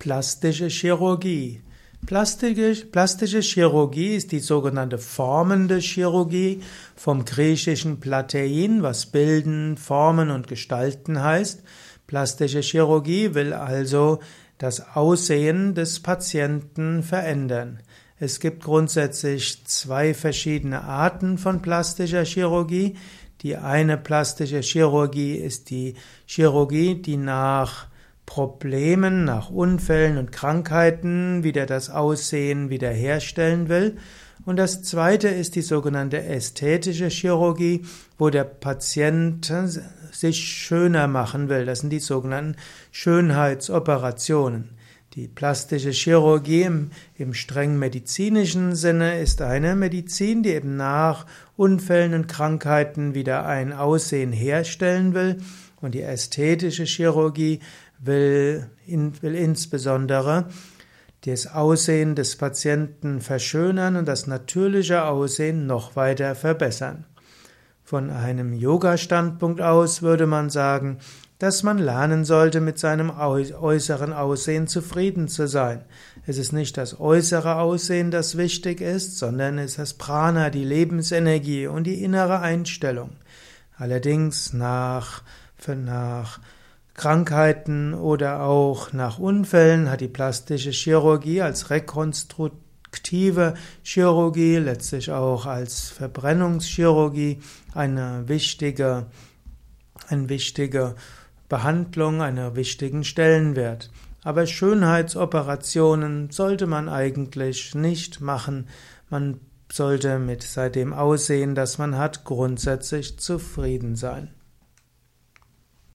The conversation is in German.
Plastische Chirurgie. Plastische, plastische Chirurgie ist die sogenannte formende Chirurgie vom griechischen Platein, was bilden, formen und gestalten heißt. Plastische Chirurgie will also das Aussehen des Patienten verändern. Es gibt grundsätzlich zwei verschiedene Arten von plastischer Chirurgie. Die eine plastische Chirurgie ist die Chirurgie, die nach Problemen, nach Unfällen und Krankheiten wieder das Aussehen wiederherstellen will. Und das zweite ist die sogenannte ästhetische Chirurgie, wo der Patient sich schöner machen will. Das sind die sogenannten Schönheitsoperationen. Die plastische Chirurgie im, im streng medizinischen Sinne ist eine Medizin, die eben nach Unfällen und Krankheiten wieder ein Aussehen herstellen will. Und die ästhetische Chirurgie will, will insbesondere das Aussehen des Patienten verschönern und das natürliche Aussehen noch weiter verbessern. Von einem Yoga-Standpunkt aus würde man sagen, dass man lernen sollte, mit seinem äußeren Aussehen zufrieden zu sein. Es ist nicht das äußere Aussehen, das wichtig ist, sondern es ist das Prana, die Lebensenergie und die innere Einstellung. Allerdings nach, nach Krankheiten oder auch nach Unfällen hat die plastische Chirurgie als rekonstruktive Chirurgie, letztlich auch als Verbrennungschirurgie eine wichtige, eine wichtige Behandlung, einen wichtigen Stellenwert. Aber Schönheitsoperationen sollte man eigentlich nicht machen. Man sollte mit seitdem Aussehen, das man hat, grundsätzlich zufrieden sein.